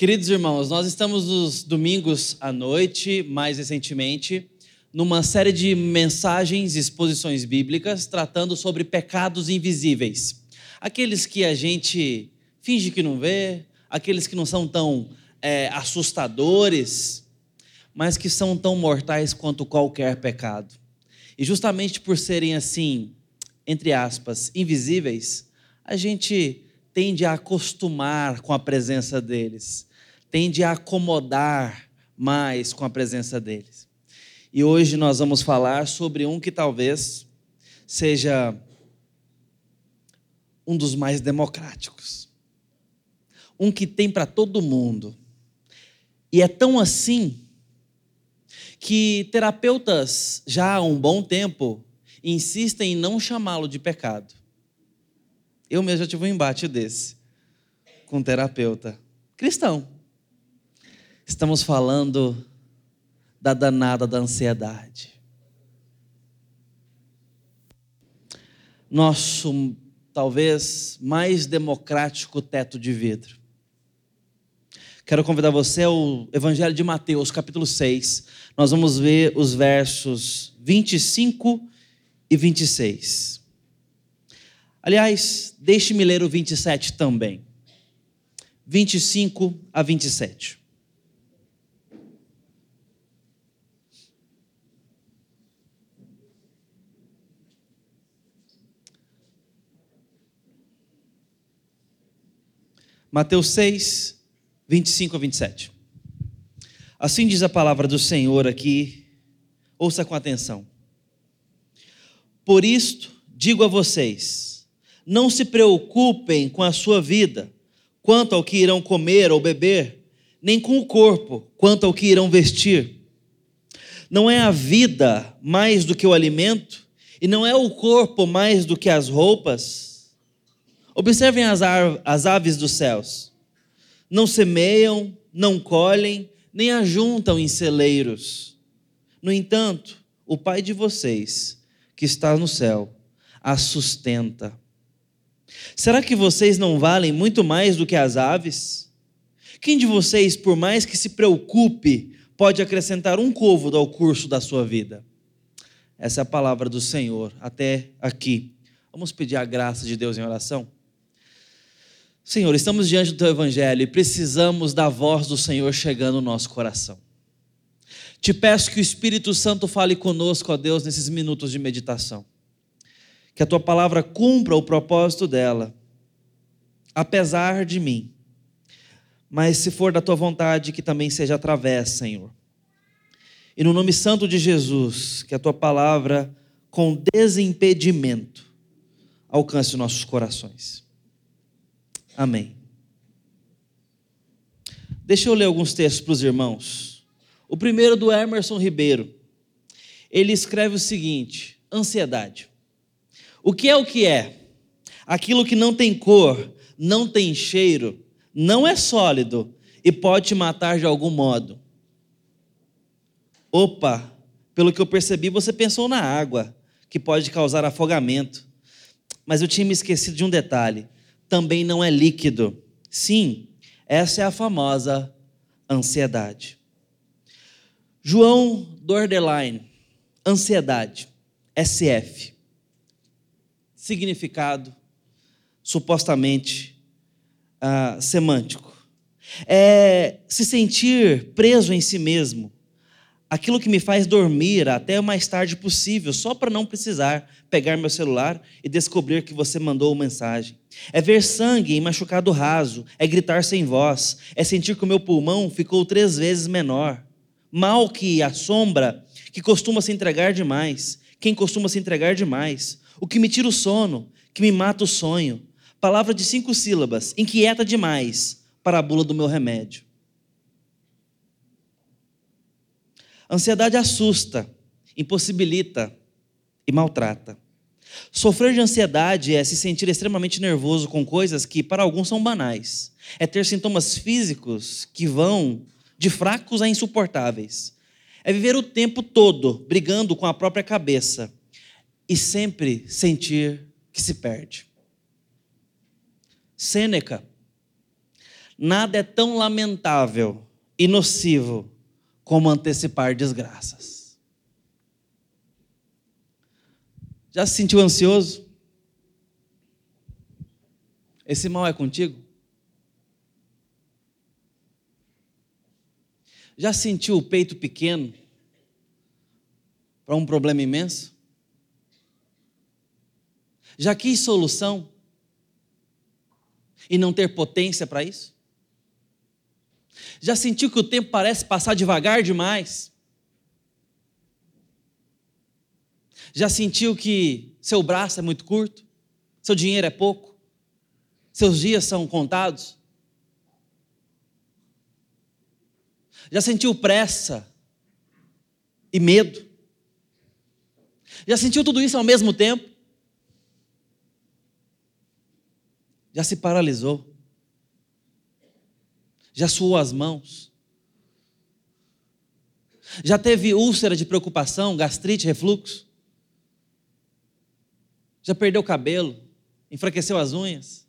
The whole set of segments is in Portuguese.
Queridos irmãos, nós estamos nos domingos à noite, mais recentemente, numa série de mensagens exposições bíblicas tratando sobre pecados invisíveis. Aqueles que a gente finge que não vê, aqueles que não são tão é, assustadores, mas que são tão mortais quanto qualquer pecado. E justamente por serem assim, entre aspas, invisíveis, a gente tende a acostumar com a presença deles, tende a acomodar mais com a presença deles. E hoje nós vamos falar sobre um que talvez seja um dos mais democráticos. Um que tem para todo mundo. E é tão assim que terapeutas já há um bom tempo insistem em não chamá-lo de pecado. Eu mesmo já tive um embate desse com um terapeuta cristão. Estamos falando da danada da ansiedade. Nosso talvez mais democrático teto de vidro. Quero convidar você ao Evangelho de Mateus, capítulo 6. Nós vamos ver os versos 25 e 26. Aliás, deixe-me ler o 27 também. 25 a 27. Mateus 6, 25 a 27. Assim diz a palavra do Senhor aqui, ouça com atenção. Por isto digo a vocês, não se preocupem com a sua vida, quanto ao que irão comer ou beber, nem com o corpo, quanto ao que irão vestir. Não é a vida mais do que o alimento, e não é o corpo mais do que as roupas? Observem as, as aves dos céus. Não semeiam, não colhem, nem ajuntam em celeiros. No entanto, o Pai de vocês, que está no céu, as sustenta. Será que vocês não valem muito mais do que as aves? Quem de vocês, por mais que se preocupe, pode acrescentar um côvado ao curso da sua vida? Essa é a palavra do Senhor até aqui. Vamos pedir a graça de Deus em oração? Senhor, estamos diante do teu evangelho e precisamos da voz do Senhor chegando no nosso coração. Te peço que o Espírito Santo fale conosco, ó Deus, nesses minutos de meditação que a tua palavra cumpra o propósito dela, apesar de mim. Mas se for da tua vontade, que também seja através, Senhor. E no nome santo de Jesus, que a tua palavra, com desimpedimento, alcance nossos corações. Amém. Deixa eu ler alguns textos para os irmãos. O primeiro do Emerson Ribeiro. Ele escreve o seguinte: ansiedade. O que é o que é? Aquilo que não tem cor, não tem cheiro, não é sólido e pode te matar de algum modo. Opa, pelo que eu percebi, você pensou na água, que pode causar afogamento. Mas eu tinha me esquecido de um detalhe: também não é líquido. Sim, essa é a famosa ansiedade. João Dordeline, ansiedade, SF significado supostamente uh, semântico. É se sentir preso em si mesmo, aquilo que me faz dormir até o mais tarde possível, só para não precisar pegar meu celular e descobrir que você mandou uma mensagem. É ver sangue em machucado raso, é gritar sem voz, é sentir que o meu pulmão ficou três vezes menor. Mal que a sombra, que costuma se entregar demais, quem costuma se entregar demais, o que me tira o sono, que me mata o sonho. Palavra de cinco sílabas, inquieta demais para a bula do meu remédio. Ansiedade assusta, impossibilita e maltrata. Sofrer de ansiedade é se sentir extremamente nervoso com coisas que para alguns são banais. É ter sintomas físicos que vão de fracos a insuportáveis. É viver o tempo todo brigando com a própria cabeça e sempre sentir que se perde. Sêneca, Nada é tão lamentável e nocivo como antecipar desgraças. Já se sentiu ansioso? Esse mal é contigo? Já sentiu o peito pequeno para um problema imenso? Já quis solução e não ter potência para isso? Já sentiu que o tempo parece passar devagar demais? Já sentiu que seu braço é muito curto? Seu dinheiro é pouco? Seus dias são contados? Já sentiu pressa e medo? Já sentiu tudo isso ao mesmo tempo? Já se paralisou? Já suou as mãos? Já teve úlcera de preocupação, gastrite, refluxo? Já perdeu o cabelo? Enfraqueceu as unhas?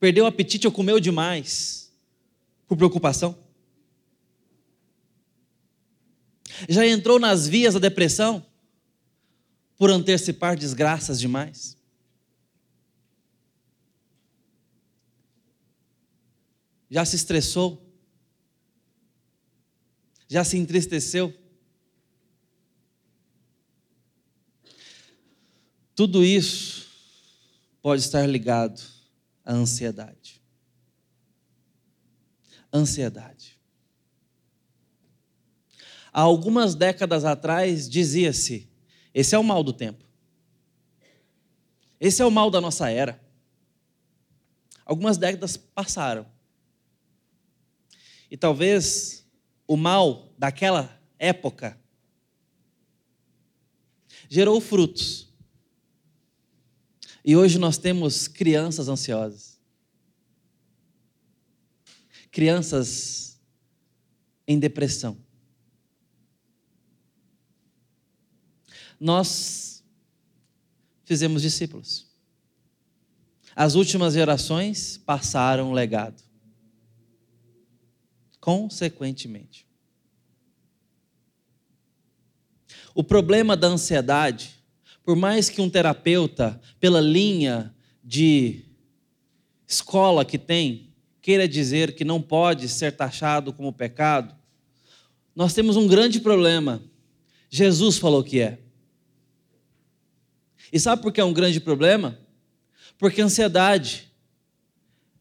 Perdeu o apetite ou comeu demais por preocupação? Já entrou nas vias da depressão por antecipar desgraças demais? Já se estressou? Já se entristeceu? Tudo isso pode estar ligado à ansiedade. Ansiedade. Há algumas décadas atrás dizia-se: esse é o mal do tempo. Esse é o mal da nossa era. Algumas décadas passaram. E talvez o mal daquela época gerou frutos. E hoje nós temos crianças ansiosas. Crianças em depressão. Nós fizemos discípulos. As últimas gerações passaram o legado consequentemente. O problema da ansiedade, por mais que um terapeuta, pela linha de escola que tem, queira dizer que não pode ser taxado como pecado, nós temos um grande problema. Jesus falou que é. E sabe por que é um grande problema? Porque a ansiedade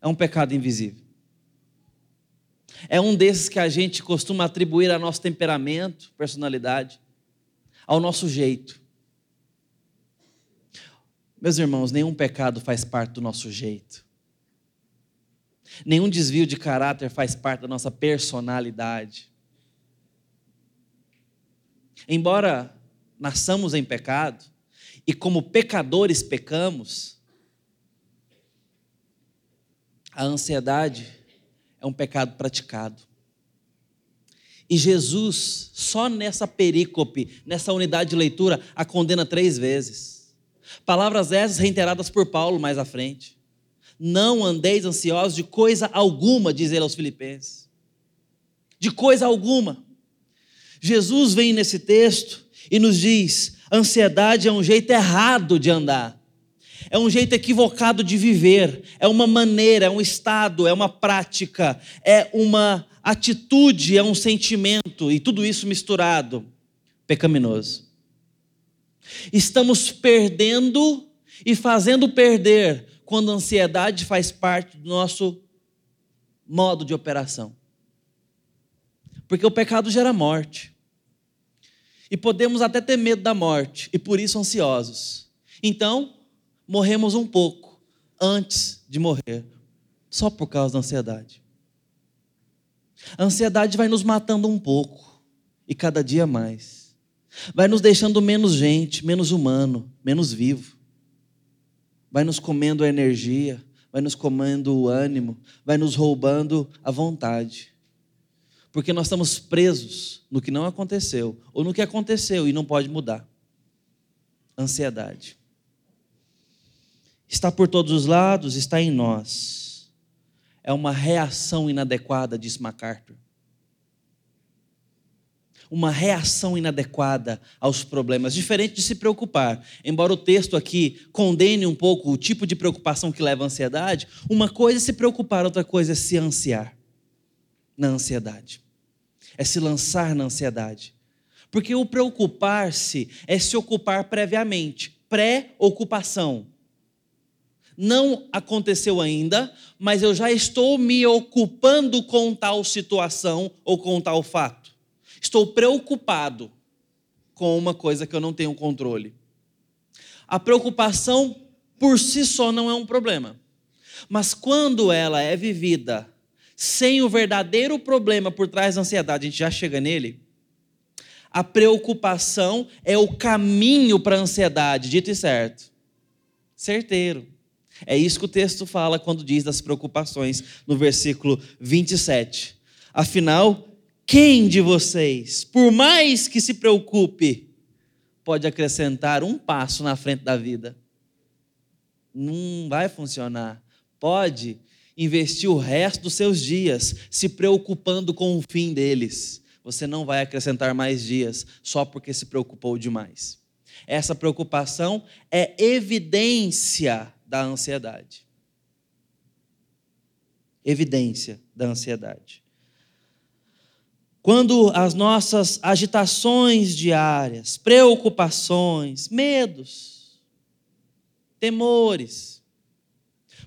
é um pecado invisível. É um desses que a gente costuma atribuir ao nosso temperamento, personalidade, ao nosso jeito. Meus irmãos, nenhum pecado faz parte do nosso jeito. Nenhum desvio de caráter faz parte da nossa personalidade. Embora nasçamos em pecado e como pecadores pecamos, a ansiedade é um pecado praticado. E Jesus, só nessa perícope, nessa unidade de leitura, a condena três vezes. Palavras essas reiteradas por Paulo mais à frente. Não andeis ansiosos de coisa alguma, diz ele aos Filipenses. De coisa alguma. Jesus vem nesse texto e nos diz: ansiedade é um jeito errado de andar é um jeito equivocado de viver, é uma maneira, é um estado, é uma prática, é uma atitude, é um sentimento, e tudo isso misturado, pecaminoso. Estamos perdendo e fazendo perder quando a ansiedade faz parte do nosso modo de operação. Porque o pecado gera morte. E podemos até ter medo da morte, e por isso ansiosos. Então, morremos um pouco antes de morrer, só por causa da ansiedade. A ansiedade vai nos matando um pouco, e cada dia mais. Vai nos deixando menos gente, menos humano, menos vivo. Vai nos comendo a energia, vai nos comendo o ânimo, vai nos roubando a vontade. Porque nós estamos presos no que não aconteceu, ou no que aconteceu e não pode mudar. Ansiedade está por todos os lados, está em nós. é uma reação inadequada, disse MacArthur. Uma reação inadequada aos problemas, diferente de se preocupar. Embora o texto aqui condene um pouco o tipo de preocupação que leva à ansiedade, uma coisa é se preocupar, outra coisa é se ansiar na ansiedade. É se lançar na ansiedade. Porque o preocupar-se é se ocupar previamente, pré-ocupação não aconteceu ainda, mas eu já estou me ocupando com tal situação ou com tal fato. Estou preocupado com uma coisa que eu não tenho controle. A preocupação por si só não é um problema, mas quando ela é vivida sem o verdadeiro problema por trás da ansiedade, a gente já chega nele. A preocupação é o caminho para a ansiedade, dito e certo. Certeiro. É isso que o texto fala quando diz das preocupações, no versículo 27. Afinal, quem de vocês, por mais que se preocupe, pode acrescentar um passo na frente da vida? Não vai funcionar. Pode investir o resto dos seus dias se preocupando com o fim deles. Você não vai acrescentar mais dias só porque se preocupou demais. Essa preocupação é evidência da ansiedade. Evidência da ansiedade. Quando as nossas agitações diárias, preocupações, medos, temores,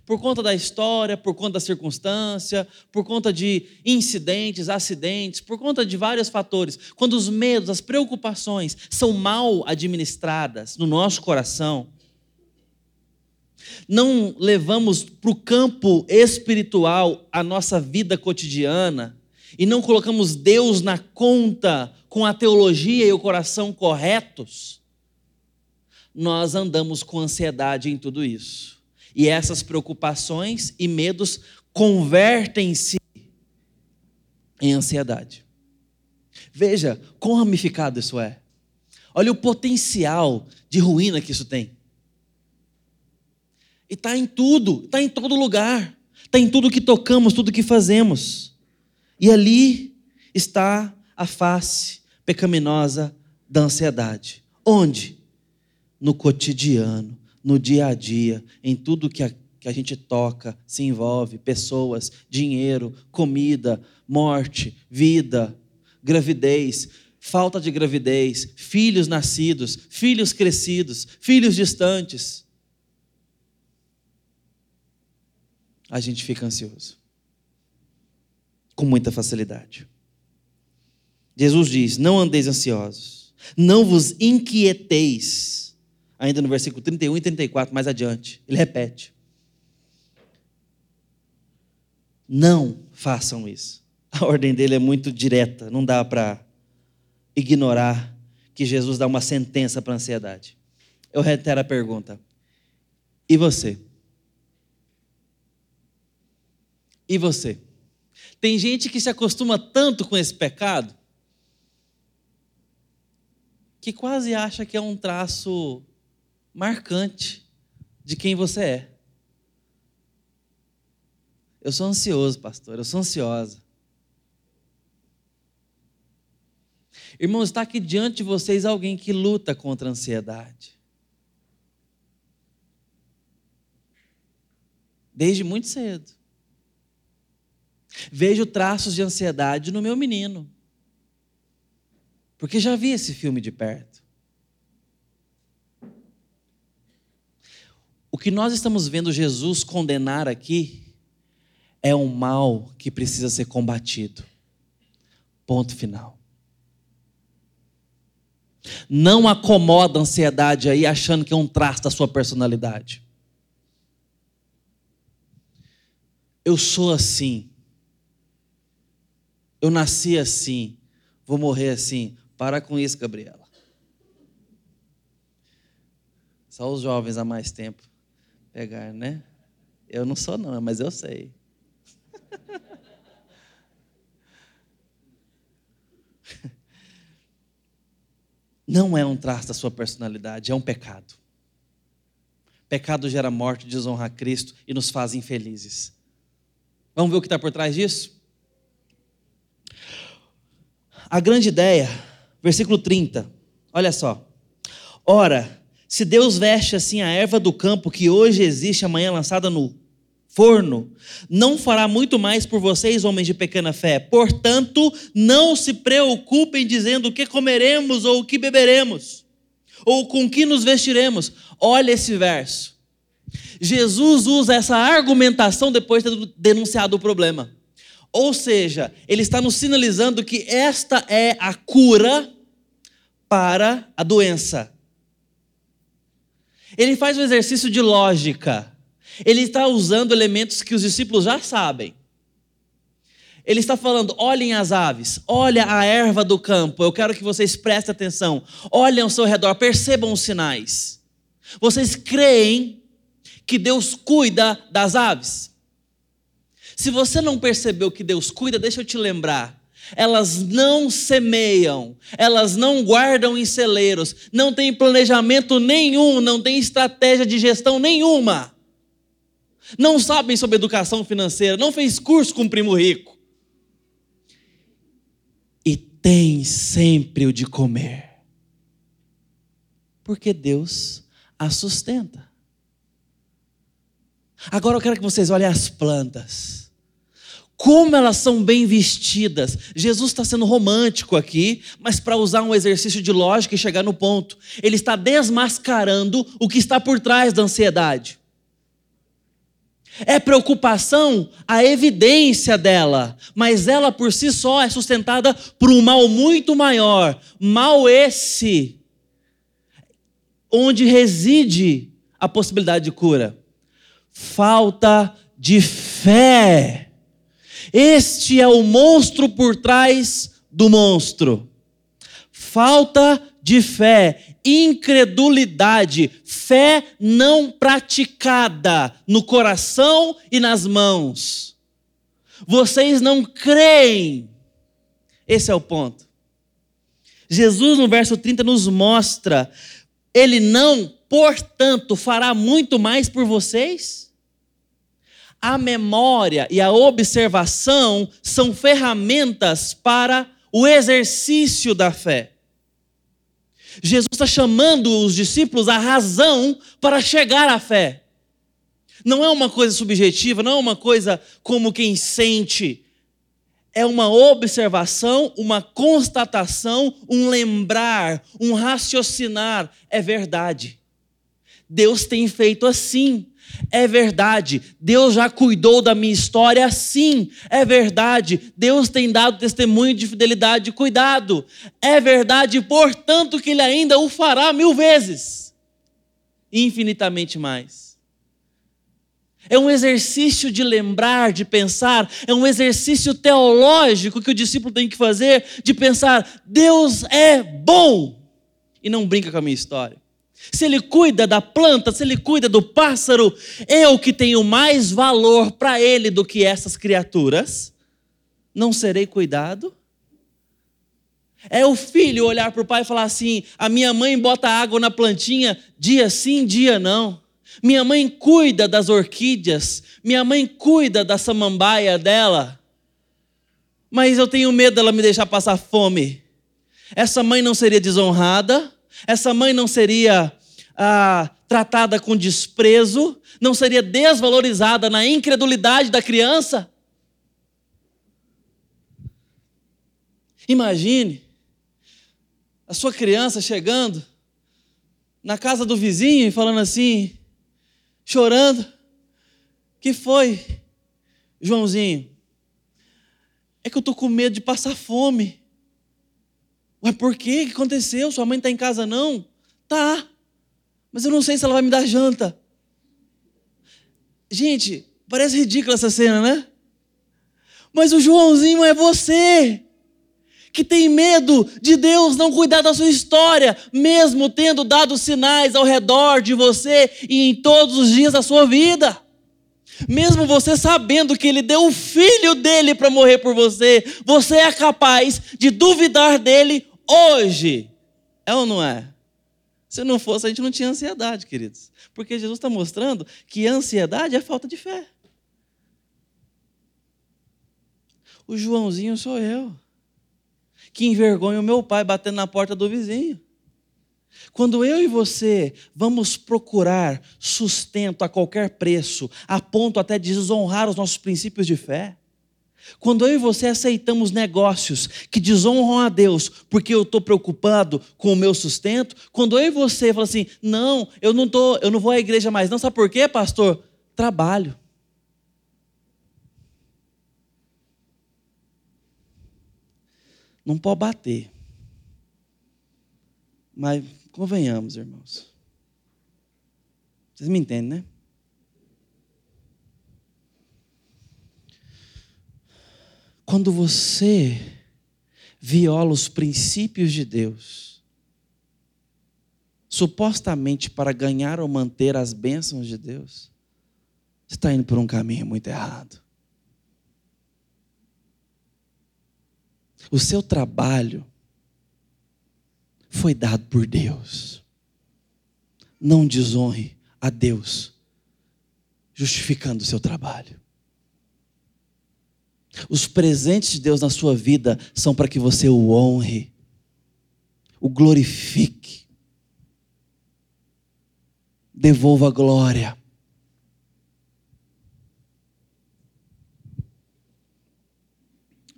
por conta da história, por conta da circunstância, por conta de incidentes, acidentes, por conta de vários fatores, quando os medos, as preocupações são mal administradas no nosso coração, não levamos para o campo espiritual a nossa vida cotidiana e não colocamos Deus na conta com a teologia e o coração corretos, nós andamos com ansiedade em tudo isso. E essas preocupações e medos convertem-se em ansiedade. Veja quão ramificado isso é. Olha o potencial de ruína que isso tem. E está em tudo, está em todo lugar, está em tudo que tocamos, tudo que fazemos. E ali está a face pecaminosa da ansiedade. Onde? No cotidiano, no dia a dia, em tudo que a, que a gente toca, se envolve: pessoas, dinheiro, comida, morte, vida, gravidez, falta de gravidez, filhos nascidos, filhos crescidos, filhos distantes. A gente fica ansioso. Com muita facilidade. Jesus diz: Não andeis ansiosos, não vos inquieteis. Ainda no versículo 31 e 34, mais adiante, ele repete: Não façam isso. A ordem dele é muito direta, não dá para ignorar que Jesus dá uma sentença para a ansiedade. Eu reitero a pergunta: E você? E você? Tem gente que se acostuma tanto com esse pecado que quase acha que é um traço marcante de quem você é. Eu sou ansioso, pastor, eu sou ansiosa. Irmãos, está aqui diante de vocês alguém que luta contra a ansiedade. Desde muito cedo. Vejo traços de ansiedade no meu menino. Porque já vi esse filme de perto. O que nós estamos vendo Jesus condenar aqui é um mal que precisa ser combatido. Ponto final. Não acomoda a ansiedade aí achando que é um traço da sua personalidade. Eu sou assim. Eu nasci assim, vou morrer assim. Para com isso, Gabriela. Só os jovens há mais tempo pegar, né? Eu não sou não, mas eu sei. Não é um traço da sua personalidade, é um pecado. Pecado gera morte, desonra a Cristo e nos faz infelizes. Vamos ver o que está por trás disso? A grande ideia, versículo 30, olha só. Ora, se Deus veste assim a erva do campo que hoje existe, amanhã lançada no forno, não fará muito mais por vocês, homens de pequena fé. Portanto, não se preocupem dizendo o que comeremos ou o que beberemos, ou com que nos vestiremos. Olha esse verso. Jesus usa essa argumentação depois de ter denunciado o problema. Ou seja, ele está nos sinalizando que esta é a cura para a doença. Ele faz um exercício de lógica. Ele está usando elementos que os discípulos já sabem. Ele está falando: olhem as aves, olha a erva do campo. Eu quero que vocês prestem atenção. Olhem ao seu redor, percebam os sinais. Vocês creem que Deus cuida das aves? Se você não percebeu que Deus cuida, deixa eu te lembrar. Elas não semeiam, elas não guardam em celeiros, não tem planejamento nenhum, não tem estratégia de gestão nenhuma. Não sabem sobre educação financeira, não fez curso com o primo rico. E tem sempre o de comer. Porque Deus a sustenta. Agora eu quero que vocês olhem as plantas como elas são bem vestidas. Jesus está sendo romântico aqui, mas para usar um exercício de lógica e chegar no ponto. Ele está desmascarando o que está por trás da ansiedade. É preocupação a evidência dela, mas ela por si só é sustentada por um mal muito maior. Mal esse, onde reside a possibilidade de cura. Falta de fé. Este é o monstro por trás do monstro. Falta de fé, incredulidade, fé não praticada no coração e nas mãos. Vocês não creem. Esse é o ponto. Jesus, no verso 30, nos mostra: Ele não, portanto, fará muito mais por vocês? A memória e a observação são ferramentas para o exercício da fé. Jesus está chamando os discípulos à razão para chegar à fé. Não é uma coisa subjetiva, não é uma coisa como quem sente. É uma observação, uma constatação, um lembrar, um raciocinar. É verdade. Deus tem feito assim. É verdade, Deus já cuidou da minha história, sim. É verdade, Deus tem dado testemunho de fidelidade e cuidado. É verdade, portanto, que Ele ainda o fará mil vezes infinitamente mais. É um exercício de lembrar, de pensar, é um exercício teológico que o discípulo tem que fazer, de pensar: Deus é bom, e não brinca com a minha história. Se ele cuida da planta, se ele cuida do pássaro, eu que tenho mais valor para ele do que essas criaturas, não serei cuidado? É o filho olhar para o pai e falar assim: a minha mãe bota água na plantinha dia sim, dia não. Minha mãe cuida das orquídeas, minha mãe cuida da samambaia dela, mas eu tenho medo dela me deixar passar fome. Essa mãe não seria desonrada? Essa mãe não seria ah, tratada com desprezo? Não seria desvalorizada na incredulidade da criança? Imagine a sua criança chegando na casa do vizinho e falando assim, chorando: Que foi, Joãozinho? É que eu estou com medo de passar fome. Mas por quê? O que aconteceu? Sua mãe está em casa não? Tá. Mas eu não sei se ela vai me dar janta. Gente, parece ridícula essa cena, né? Mas o Joãozinho é você que tem medo de Deus não cuidar da sua história, mesmo tendo dado sinais ao redor de você e em todos os dias da sua vida. Mesmo você sabendo que Ele deu o filho dele para morrer por você, você é capaz de duvidar dele hoje. É ou não é? Se não fosse, a gente não tinha ansiedade, queridos. Porque Jesus está mostrando que ansiedade é falta de fé. O Joãozinho sou eu. Que envergonha o meu pai batendo na porta do vizinho. Quando eu e você vamos procurar sustento a qualquer preço, a ponto até de desonrar os nossos princípios de fé, quando eu e você aceitamos negócios que desonram a Deus, porque eu estou preocupado com o meu sustento, quando eu e você fala assim, não, eu não tô, eu não vou à igreja mais, não, sabe por quê, pastor? Trabalho. Não pode bater. Mas convenhamos, irmãos. Vocês me entendem, né? Quando você viola os princípios de Deus, supostamente para ganhar ou manter as bênçãos de Deus, você está indo por um caminho muito errado. O seu trabalho foi dado por Deus. Não desonre a Deus justificando o seu trabalho. Os presentes de Deus na sua vida são para que você o honre, o glorifique, devolva a glória.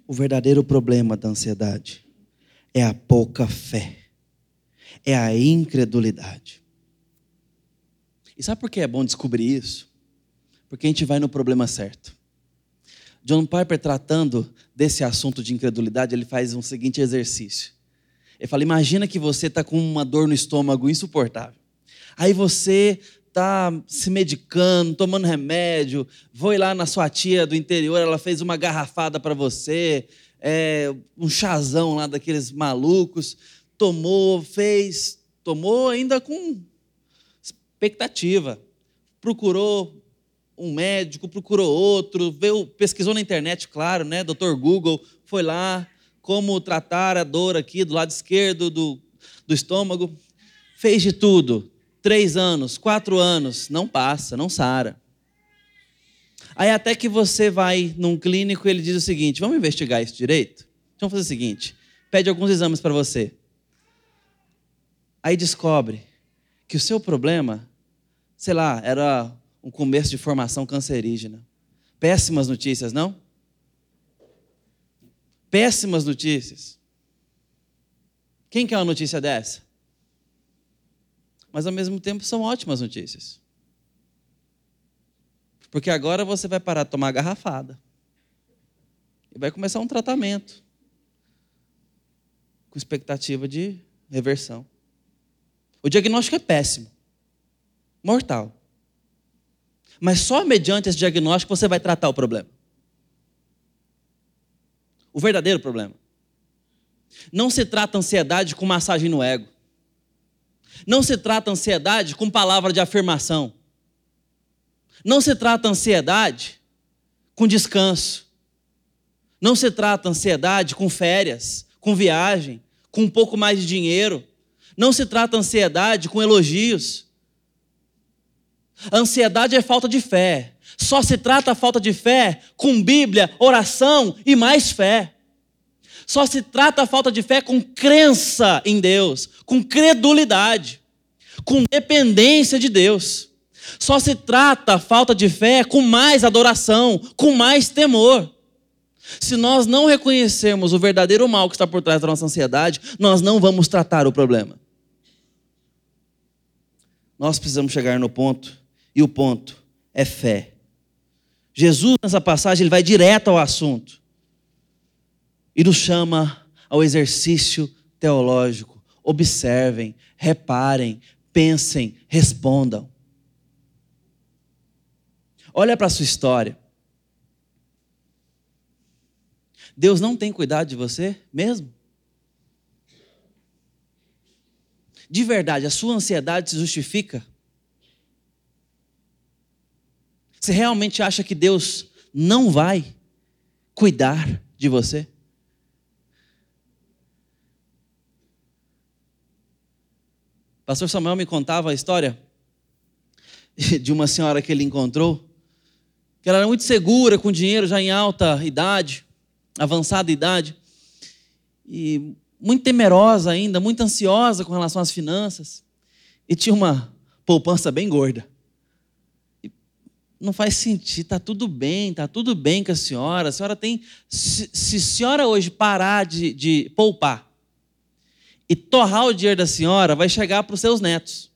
O verdadeiro problema da ansiedade é a pouca fé, é a incredulidade. E sabe por que é bom descobrir isso? Porque a gente vai no problema certo. John Piper, tratando desse assunto de incredulidade, ele faz um seguinte exercício. Ele fala: Imagina que você está com uma dor no estômago insuportável. Aí você está se medicando, tomando remédio, foi lá na sua tia do interior, ela fez uma garrafada para você, é, um chazão lá daqueles malucos, tomou, fez, tomou ainda com expectativa, procurou um médico, procurou outro, veio, pesquisou na internet, claro, né? Doutor Google foi lá, como tratar a dor aqui do lado esquerdo do, do estômago. Fez de tudo. Três anos, quatro anos, não passa, não sara. Aí até que você vai num clínico e ele diz o seguinte: vamos investigar isso direito? Vamos fazer o seguinte: pede alguns exames para você. Aí descobre que o seu problema, sei lá, era um começo de formação cancerígena. Péssimas notícias, não? Péssimas notícias. Quem quer uma notícia dessa? Mas ao mesmo tempo são ótimas notícias. Porque agora você vai parar de tomar garrafada. E vai começar um tratamento. Com expectativa de reversão. O diagnóstico é péssimo. Mortal. Mas só mediante esse diagnóstico você vai tratar o problema. O verdadeiro problema. Não se trata ansiedade com massagem no ego. Não se trata ansiedade com palavra de afirmação. Não se trata ansiedade com descanso. Não se trata ansiedade com férias, com viagem, com um pouco mais de dinheiro. Não se trata ansiedade com elogios. A ansiedade é falta de fé. Só se trata a falta de fé com Bíblia, oração e mais fé. Só se trata a falta de fé com crença em Deus, com credulidade, com dependência de Deus. Só se trata a falta de fé com mais adoração, com mais temor. Se nós não reconhecermos o verdadeiro mal que está por trás da nossa ansiedade, nós não vamos tratar o problema. Nós precisamos chegar no ponto e o ponto é fé. Jesus, nessa passagem, ele vai direto ao assunto e nos chama ao exercício teológico. Observem, reparem, pensem, respondam. Olha para a sua história. Deus não tem cuidado de você mesmo? De verdade, a sua ansiedade se justifica? Você realmente acha que Deus não vai cuidar de você? Pastor Samuel me contava a história de uma senhora que ele encontrou, que ela era muito segura, com dinheiro já em alta idade. avançada idade, e muito temerosa ainda, muito ansiosa com relação às finanças, e tinha uma poupança bem gorda. E não faz sentido, está tudo bem, está tudo bem com a senhora, a senhora tem. Se, se a senhora hoje parar de, de poupar e torrar o dinheiro da senhora, vai chegar para os seus netos.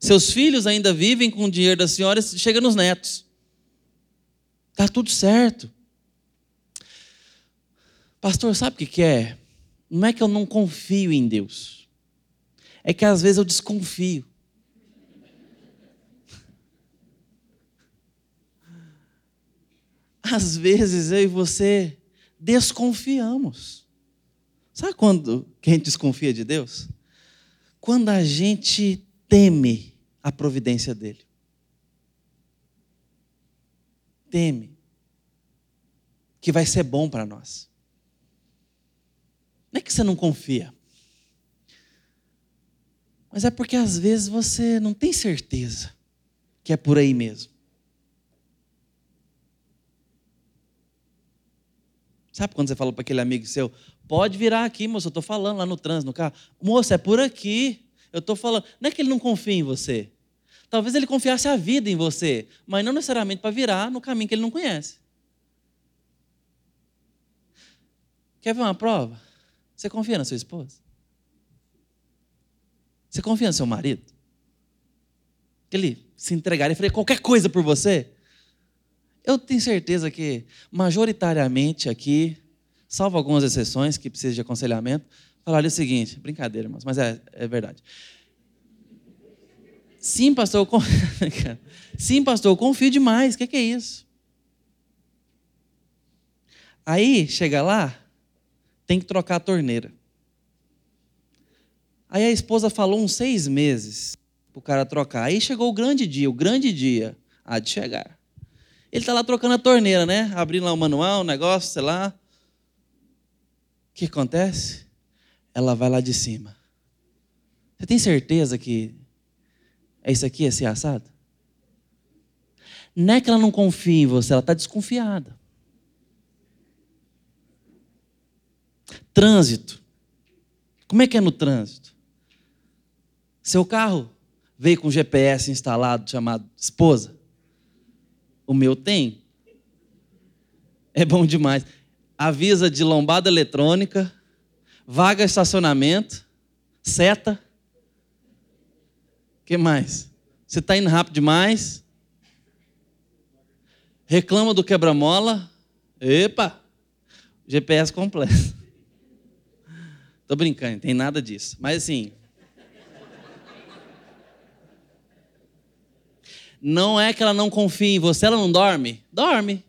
Seus filhos ainda vivem com o dinheiro da senhora e chega nos netos. Está tudo certo. Pastor, sabe o que é? Não é que eu não confio em Deus. É que às vezes eu desconfio. Às vezes eu e você desconfiamos. Sabe quando que a gente desconfia de Deus? Quando a gente teme a providência dele. Teme que vai ser bom para nós. Você não confia, mas é porque às vezes você não tem certeza que é por aí mesmo. Sabe quando você fala para aquele amigo seu, pode virar aqui, moço, eu estou falando lá no trânsito, no carro. Moço, é por aqui. Eu estou falando. Não é que ele não confia em você. Talvez ele confiasse a vida em você, mas não necessariamente para virar no caminho que ele não conhece. Quer ver uma prova? Você confia na sua esposa? Você confia no seu marido? Que ele se entregaria e faria qualquer coisa por você? Eu tenho certeza que, majoritariamente aqui, salvo algumas exceções que precisam de aconselhamento, falaria o seguinte: brincadeira, irmãos, mas é, é verdade. Sim, pastor. Sim, pastor, eu confio demais. O que, que é isso? Aí, chega lá, tem que trocar a torneira. Aí a esposa falou uns seis meses para o cara trocar. Aí chegou o grande dia, o grande dia há de chegar. Ele está lá trocando a torneira, né? Abrindo lá o manual, o negócio, sei lá. O que acontece? ela vai lá de cima. Você tem certeza que é isso aqui, esse assado? Não é que ela não confia em você, ela está desconfiada. Trânsito. Como é que é no trânsito? Seu carro veio com GPS instalado chamado esposa? O meu tem. É bom demais. Avisa de lombada eletrônica, vaga estacionamento, seta. que mais? Você está indo rápido demais? Reclama do quebra-mola? Epa! GPS completo. Tô brincando, não tem nada disso. Mas assim. Não é que ela não confia em você, ela não dorme? Dorme.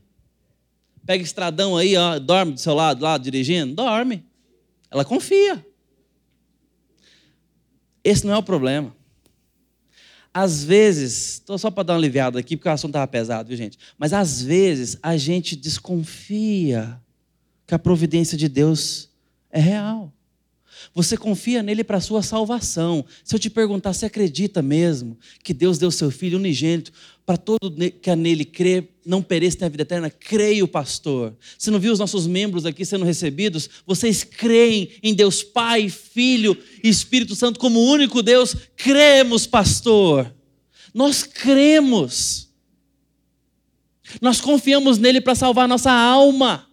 Pega estradão aí, ó, dorme do seu lado, lá dirigindo? Dorme. Ela confia. Esse não é o problema. Às vezes, estou só para dar uma aliviada aqui, porque o assunto estava pesado, viu, gente? Mas às vezes a gente desconfia que a providência de Deus é real. Você confia nele para a sua salvação. Se eu te perguntar, você acredita mesmo que Deus deu seu Filho unigênito para todo que nele crê, não pereça na vida eterna? Creio, pastor. Você não viu os nossos membros aqui sendo recebidos? Vocês creem em Deus Pai, Filho e Espírito Santo como único Deus? Cremos, pastor. Nós cremos. Nós confiamos nele para salvar nossa alma.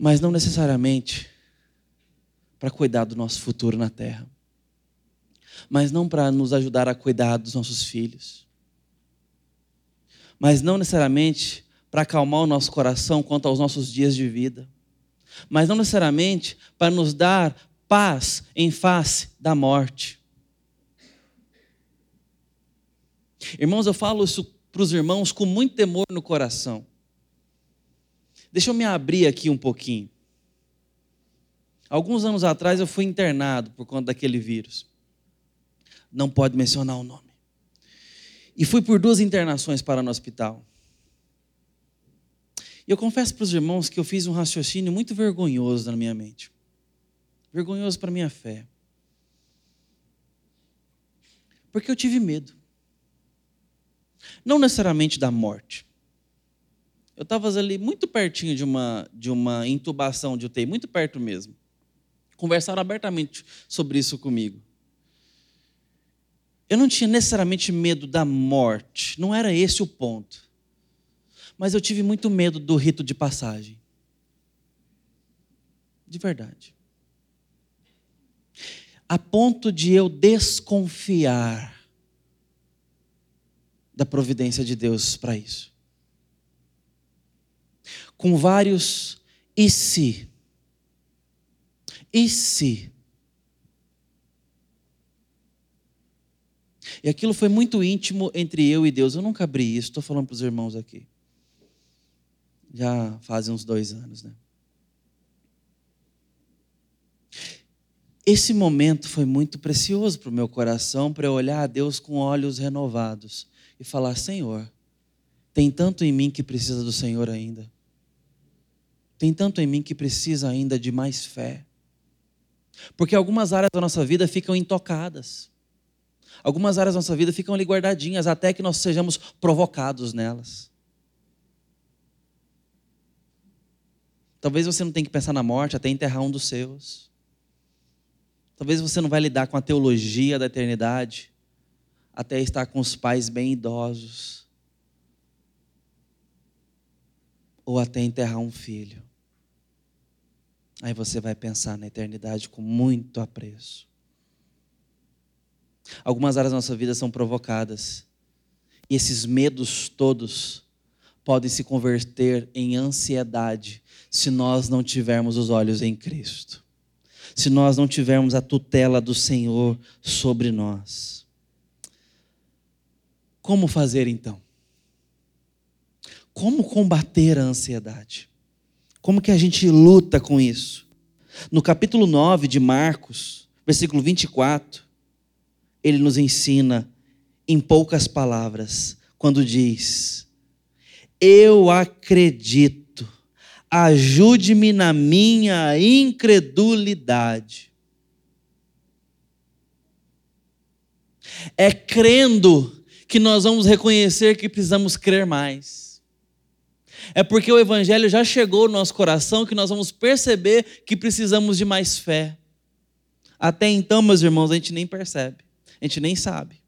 Mas não necessariamente para cuidar do nosso futuro na terra, mas não para nos ajudar a cuidar dos nossos filhos, mas não necessariamente para acalmar o nosso coração quanto aos nossos dias de vida, mas não necessariamente para nos dar paz em face da morte. Irmãos, eu falo isso para os irmãos com muito temor no coração. Deixa eu me abrir aqui um pouquinho. Alguns anos atrás eu fui internado por conta daquele vírus. Não pode mencionar o nome. E fui por duas internações para no hospital. E eu confesso para os irmãos que eu fiz um raciocínio muito vergonhoso na minha mente. Vergonhoso para minha fé. Porque eu tive medo. Não necessariamente da morte Eu estava ali muito pertinho de uma, de uma intubação de UTI, muito perto mesmo. Conversaram abertamente sobre isso comigo. Eu não tinha necessariamente medo da morte, não era esse o ponto. Mas eu tive muito medo do rito de passagem. De verdade. A ponto de eu desconfiar da providência de Deus para isso. Com vários e se. E se. E aquilo foi muito íntimo entre eu e Deus. Eu nunca abri isso, estou falando para os irmãos aqui. Já fazem uns dois anos, né? Esse momento foi muito precioso para o meu coração, para eu olhar a Deus com olhos renovados e falar: Senhor, tem tanto em mim que precisa do Senhor ainda. Tem tanto em mim que precisa ainda de mais fé. Porque algumas áreas da nossa vida ficam intocadas. Algumas áreas da nossa vida ficam ali guardadinhas até que nós sejamos provocados nelas. Talvez você não tenha que pensar na morte até enterrar um dos seus. Talvez você não vai lidar com a teologia da eternidade até estar com os pais bem idosos. Ou até enterrar um filho. Aí você vai pensar na eternidade com muito apreço. Algumas áreas da nossa vida são provocadas. E esses medos todos podem se converter em ansiedade se nós não tivermos os olhos em Cristo. Se nós não tivermos a tutela do Senhor sobre nós. Como fazer então? Como combater a ansiedade? Como que a gente luta com isso? No capítulo 9 de Marcos, versículo 24, ele nos ensina em poucas palavras, quando diz: Eu acredito, ajude-me na minha incredulidade. É crendo que nós vamos reconhecer que precisamos crer mais. É porque o Evangelho já chegou no nosso coração que nós vamos perceber que precisamos de mais fé. Até então, meus irmãos, a gente nem percebe a gente nem sabe.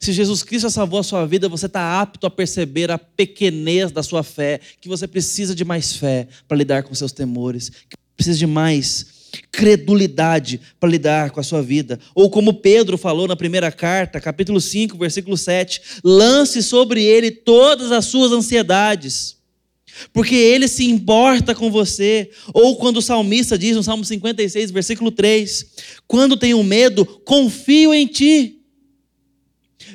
Se Jesus Cristo salvou a sua vida, você está apto a perceber a pequenez da sua fé, que você precisa de mais fé para lidar com seus temores, que precisa de mais credulidade para lidar com a sua vida. Ou como Pedro falou na primeira carta, capítulo 5, versículo 7, lance sobre ele todas as suas ansiedades porque ele se importa com você. Ou quando o salmista diz no Salmo 56, versículo 3: Quando tenho medo, confio em ti.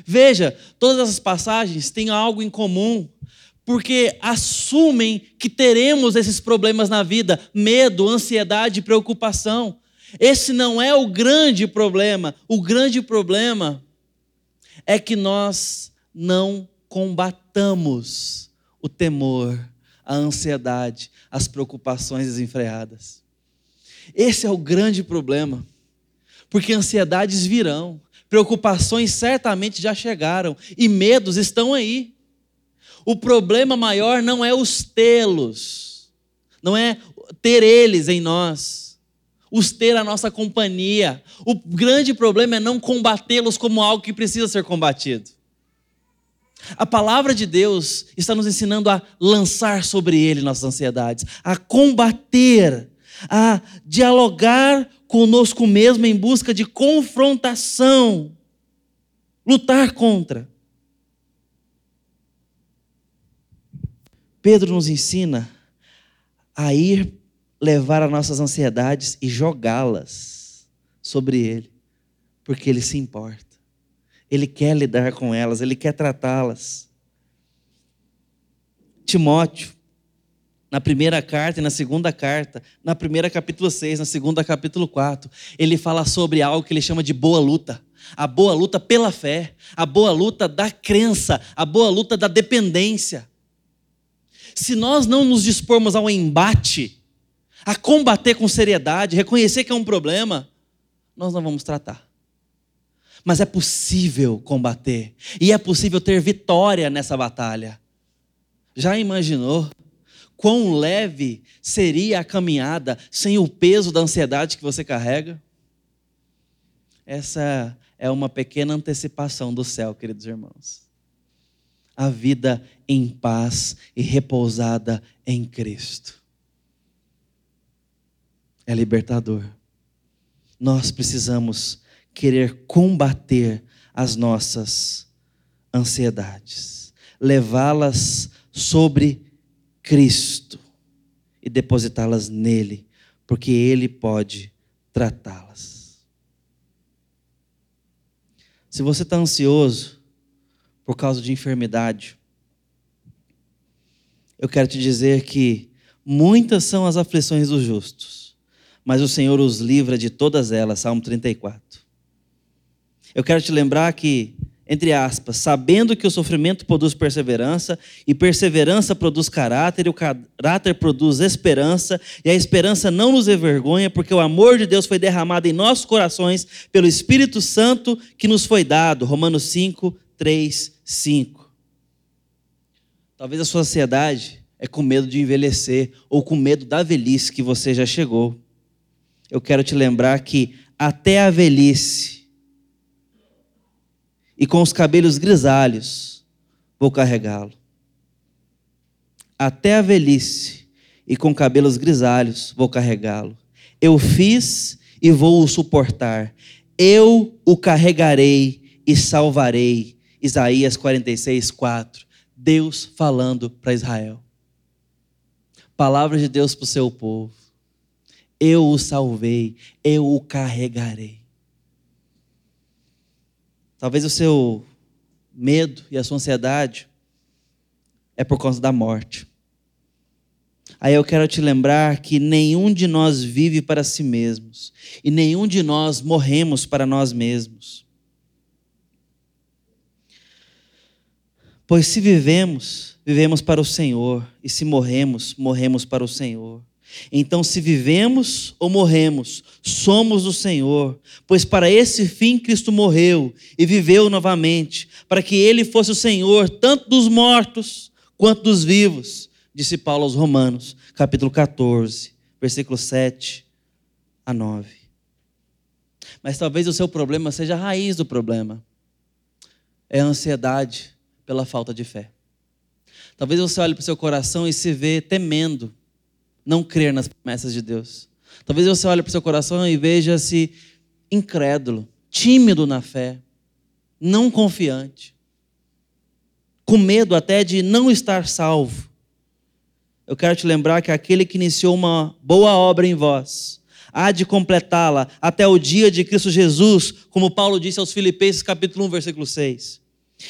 Veja, todas essas passagens têm algo em comum, porque assumem que teremos esses problemas na vida: medo, ansiedade, preocupação. Esse não é o grande problema. O grande problema é que nós não combatamos o temor a ansiedade, as preocupações desenfreadas. Esse é o grande problema, porque ansiedades virão, preocupações certamente já chegaram e medos estão aí. O problema maior não é os tê-los, não é ter eles em nós, os ter a nossa companhia. O grande problema é não combatê-los como algo que precisa ser combatido. A palavra de Deus está nos ensinando a lançar sobre ele nossas ansiedades, a combater, a dialogar conosco mesmo em busca de confrontação, lutar contra. Pedro nos ensina a ir levar as nossas ansiedades e jogá-las sobre ele, porque ele se importa. Ele quer lidar com elas, ele quer tratá-las. Timóteo, na primeira carta e na segunda carta, na primeira capítulo 6, na segunda capítulo 4, ele fala sobre algo que ele chama de boa luta. A boa luta pela fé, a boa luta da crença, a boa luta da dependência. Se nós não nos dispormos ao embate, a combater com seriedade, reconhecer que é um problema, nós não vamos tratar. Mas é possível combater. E é possível ter vitória nessa batalha. Já imaginou quão leve seria a caminhada sem o peso da ansiedade que você carrega? Essa é uma pequena antecipação do céu, queridos irmãos. A vida em paz e repousada em Cristo. É libertador. Nós precisamos querer combater as nossas ansiedades, levá-las sobre Cristo e depositá-las nele, porque ele pode tratá-las. Se você está ansioso por causa de enfermidade, eu quero te dizer que muitas são as aflições dos justos, mas o Senhor os livra de todas elas. Salmo 34. Eu quero te lembrar que entre aspas, sabendo que o sofrimento produz perseverança, e perseverança produz caráter, e o caráter produz esperança, e a esperança não nos envergonha, porque o amor de Deus foi derramado em nossos corações pelo Espírito Santo que nos foi dado. Romanos 5, 3, 5. Talvez a sua ansiedade é com medo de envelhecer, ou com medo da velhice que você já chegou. Eu quero te lembrar que até a velhice, e com os cabelos grisalhos vou carregá-lo. Até a velhice e com cabelos grisalhos vou carregá-lo. Eu fiz e vou o suportar. Eu o carregarei e salvarei. Isaías 46, 4. Deus falando para Israel. Palavra de Deus para o seu povo. Eu o salvei, eu o carregarei. Talvez o seu medo e a sua ansiedade é por causa da morte. Aí eu quero te lembrar que nenhum de nós vive para si mesmos e nenhum de nós morremos para nós mesmos. Pois se vivemos, vivemos para o Senhor, e se morremos, morremos para o Senhor. Então, se vivemos ou morremos, somos do Senhor, pois para esse fim Cristo morreu e viveu novamente, para que ele fosse o Senhor tanto dos mortos quanto dos vivos, disse Paulo aos Romanos, capítulo 14, versículo 7 a 9. Mas talvez o seu problema seja a raiz do problema. É a ansiedade pela falta de fé. Talvez você olhe para o seu coração e se vê temendo não crer nas promessas de Deus. Talvez você olhe para o seu coração e veja-se incrédulo, tímido na fé, não confiante, com medo até de não estar salvo. Eu quero te lembrar que aquele que iniciou uma boa obra em vós, há de completá-la até o dia de Cristo Jesus, como Paulo disse aos Filipenses, capítulo 1, versículo 6.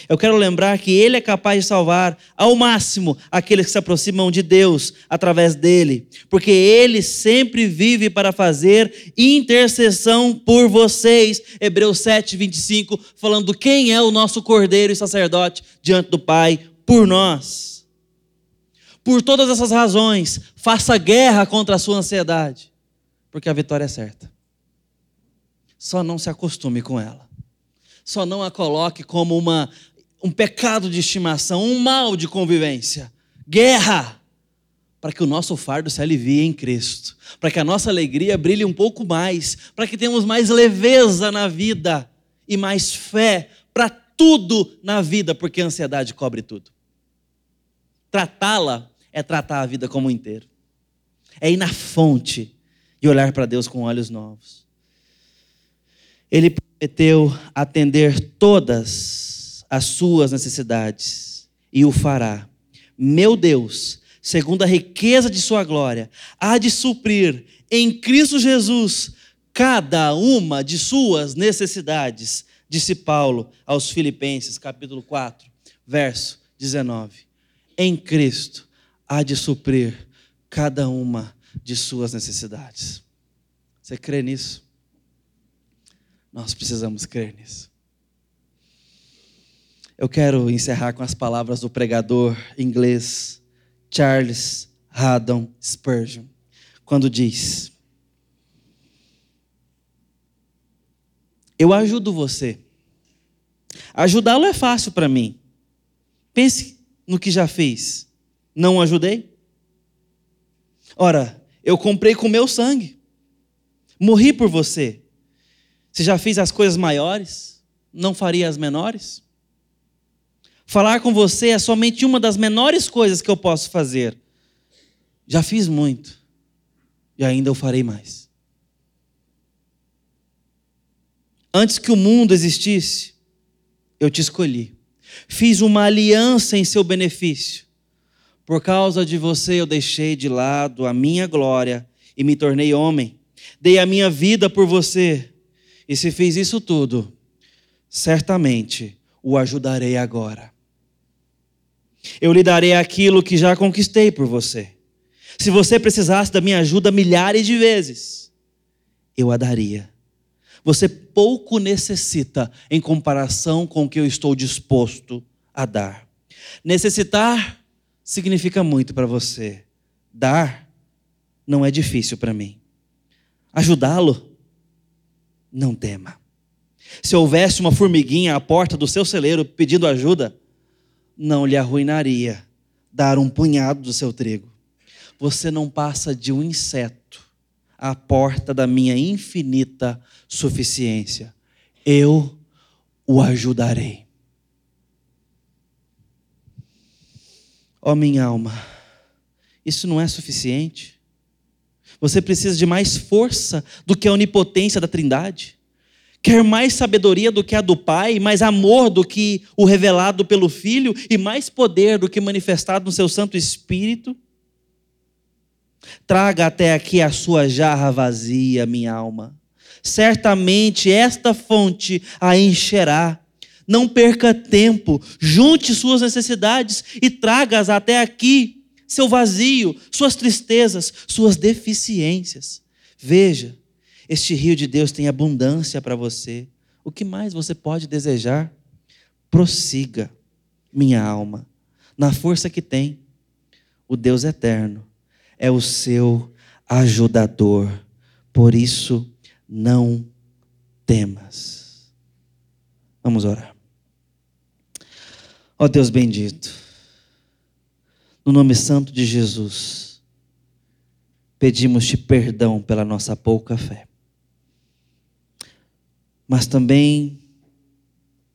Eu quero lembrar que Ele é capaz de salvar ao máximo aqueles que se aproximam de Deus através dele, porque Ele sempre vive para fazer intercessão por vocês. Hebreus 7, 25, falando quem é o nosso cordeiro e sacerdote diante do Pai por nós. Por todas essas razões, faça guerra contra a sua ansiedade, porque a vitória é certa. Só não se acostume com ela só não a coloque como uma, um pecado de estimação, um mal de convivência. Guerra! Para que o nosso fardo se alivie em Cristo, para que a nossa alegria brilhe um pouco mais, para que tenhamos mais leveza na vida e mais fé para tudo na vida, porque a ansiedade cobre tudo. Tratá-la é tratar a vida como um inteiro, é ir na fonte e olhar para Deus com olhos novos. Ele prometeu atender todas as suas necessidades e o fará. Meu Deus, segundo a riqueza de sua glória, há de suprir em Cristo Jesus cada uma de suas necessidades, disse Paulo aos Filipenses, capítulo 4, verso 19. Em Cristo há de suprir cada uma de suas necessidades. Você crê nisso? Nós precisamos crer nisso. Eu quero encerrar com as palavras do pregador inglês Charles Haddon Spurgeon, quando diz: Eu ajudo você. Ajudá-lo é fácil para mim. Pense no que já fez Não ajudei? Ora, eu comprei com meu sangue. Morri por você. Se já fiz as coisas maiores, não faria as menores? Falar com você é somente uma das menores coisas que eu posso fazer. Já fiz muito e ainda eu farei mais. Antes que o mundo existisse, eu te escolhi. Fiz uma aliança em seu benefício. Por causa de você, eu deixei de lado a minha glória e me tornei homem. Dei a minha vida por você. E se fiz isso tudo, certamente o ajudarei agora. Eu lhe darei aquilo que já conquistei por você. Se você precisasse da minha ajuda milhares de vezes, eu a daria. Você pouco necessita em comparação com o que eu estou disposto a dar. Necessitar significa muito para você. Dar não é difícil para mim. Ajudá-lo, não tema. Se houvesse uma formiguinha à porta do seu celeiro pedindo ajuda, não lhe arruinaria dar um punhado do seu trigo. Você não passa de um inseto à porta da minha infinita suficiência. Eu o ajudarei. Ó oh, minha alma, isso não é suficiente? Você precisa de mais força do que a onipotência da Trindade? Quer mais sabedoria do que a do Pai, mais amor do que o revelado pelo Filho e mais poder do que manifestado no seu Santo Espírito? Traga até aqui a sua jarra vazia, minha alma. Certamente esta fonte a encherá. Não perca tempo, junte suas necessidades e traga-as até aqui, seu vazio, suas tristezas, suas deficiências. Veja, este rio de Deus tem abundância para você. O que mais você pode desejar? Prossiga, minha alma, na força que tem. O Deus eterno é o seu ajudador. Por isso, não temas. Vamos orar. Ó Deus bendito, no nome santo de Jesus, pedimos-te perdão pela nossa pouca fé mas também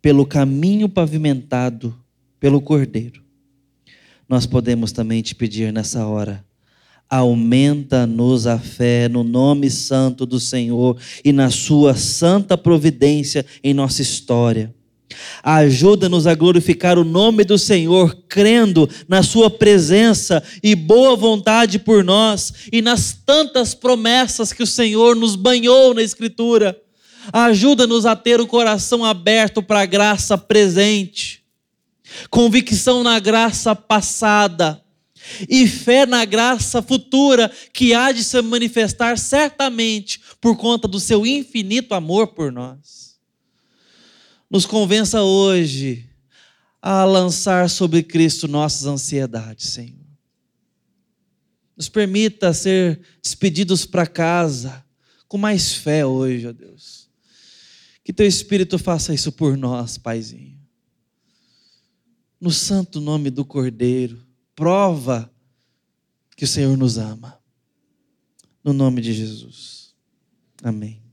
pelo caminho pavimentado pelo Cordeiro. Nós podemos também te pedir nessa hora, aumenta-nos a fé no nome santo do Senhor e na sua santa providência em nossa história. Ajuda-nos a glorificar o nome do Senhor, crendo na Sua presença e boa vontade por nós e nas tantas promessas que o Senhor nos banhou na Escritura. Ajuda-nos a ter o coração aberto para a graça presente, convicção na graça passada e fé na graça futura que há de se manifestar certamente por conta do seu infinito amor por nós. Nos convença hoje a lançar sobre Cristo nossas ansiedades, Senhor. Nos permita ser despedidos para casa com mais fé hoje, ó Deus que teu Espírito faça isso por nós, Paizinho. No santo nome do Cordeiro, prova que o Senhor nos ama. No nome de Jesus. Amém.